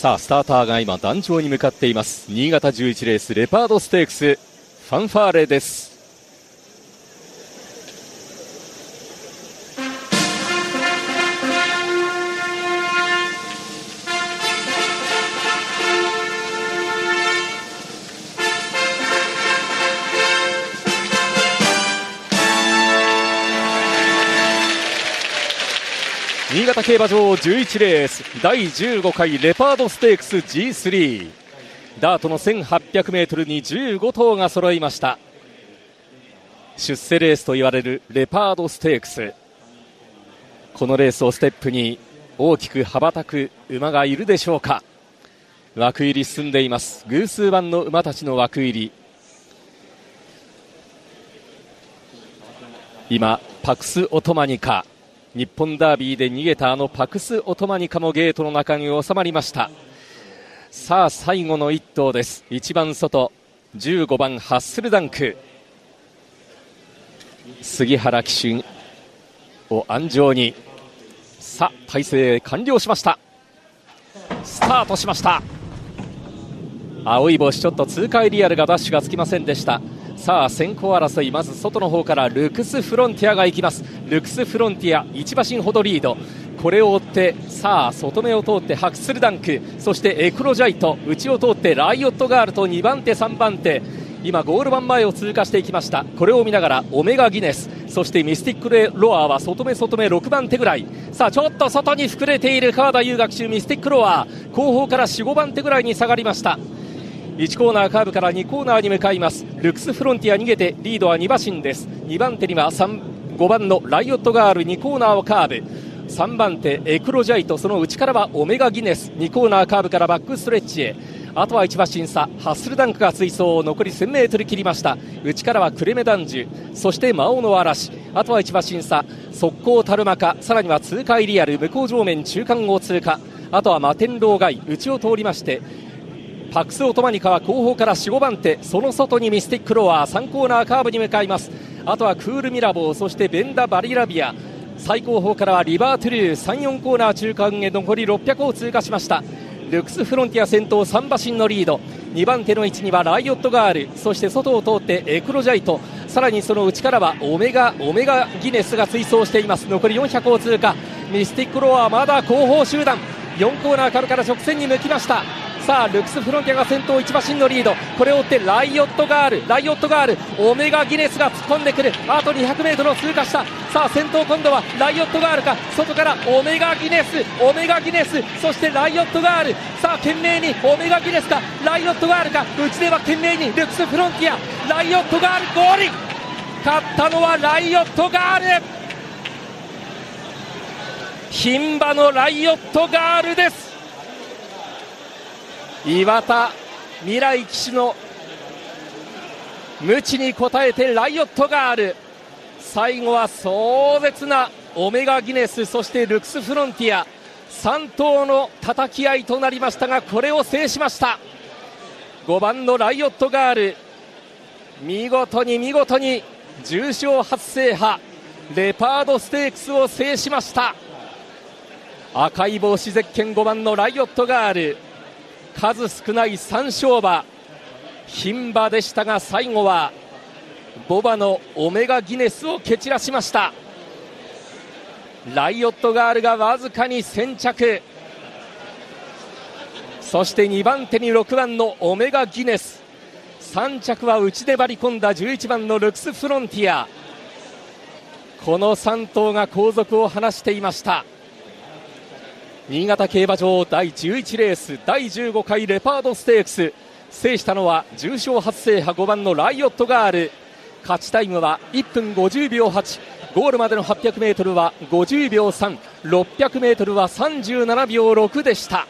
さあスターターが今壇上に向かっています。新潟11レースレパードステークスファンファーレです。新潟競馬場11レース第15回レパードステークス G3 ダートの 1800m に15頭が揃いました。出世レースと言われるレパードステークス。このレースをステップに大きく羽ばたく馬がいるでしょうか。枠入り進んでいます。偶数番の馬たちの枠入り。今パクス・オトマニカ。日本ダービーで逃げたあのパクス・オトマニカもゲートの中に収まりました。さあ最後の1頭です。1番外15番ハッスルダンク。杉原騎手を安城に。さあ体勢完了しました。スタートしました。青い帽子ちょっと通過エリアルがダッシュがつきませんでした。さあ先行争いまず外の方からルクスフロンティアが行きます。ルクスフロンティア1馬身ほどリード。これを追ってさあ外目を通ってハクスルダンク。そしてエクロジャイト。内を通ってライオットガールと2番手3番手。今ゴール板前を通過していきました。これを見ながらオメガギネス。そしてミスティックレロアは外目外目6番手ぐらい。さあちょっと外に膨れている川田優学習ミスティックロア。後方から45番手ぐらいに下がりました。1コーナーカーブから2コーナーに向かいます。ルクスフロンティア逃げてリードは2馬身です。2番手には5番のライオットガール2コーナーをカーブ。3番手エクロジャイト。その内からはオメガギネス。2コーナーカーブからバックストレッチへ。あとは1馬身差。ハッスルダンクが追走。残り 1000m 切りました。内からはクレメダンジュそして魔王の嵐。あとは1馬身差。速攻タルマカさらには通過エリアル。向こう上面中間を通過。あとはマテンロー街内を通りましてパクスオトマニカは後方から4、5番手その外にミスティックロア3コーナーカーブに向かいます。あとはクールミラボーそしてベンダ・バリラビア。最後方からはリバートゥルー3、4コーナー中間へ残り600を通過しました。ルクスフロンティア先頭3馬身のリード。2番手の位置にはライオットガール。そして外を通ってエクロジャイト。さらにその内からはオメガオメガギネスが追走しています。残り400を通過。ミスティックロアまだ後方集団。4コーナーから直線に向きました。さあルクスフロンティアが先頭1馬身のリード。これを追ってライオットガール。ライオットガールオメガギネスが突っ込んでくる。あと 200m を通過した。さあ先頭今度はライオットガールか。外からオメガギネス。オメガギネス。そしてライオットガール。さあ懸命にオメガギネスか。ライオットガールか。内では懸命にルクスフロンティア。ライオットガールゴール。勝ったのはライオットガール。牝馬のライオットガールです。岩田未来騎手の無知に応えてライオットガール最後は壮絶なオメガギネスそしてルクスフロンティア。3頭の叩き合いとなりましたがこれを制しました。5番のライオットガール見事に見事に重賞初制覇レパードステークスを制しました。赤い帽子ゼッケン5番のライオットガール数少ない3勝馬。牝馬でしたが最後はボバのオメガギネスを蹴散らしました。ライオットガールがわずかに先着。そして2番手に6番のオメガギネス。3着は内で張り込んだ11番のルクスフロンティア。この3頭が後続を離していました。新潟競馬場第11レース第15回レパードステークス。制したのは重賞初制覇5番のライオットガール。勝ちタイムは1分50秒8ゴールまでの 800m は50秒 3600m は37秒6でした。